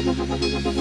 ハハハハ!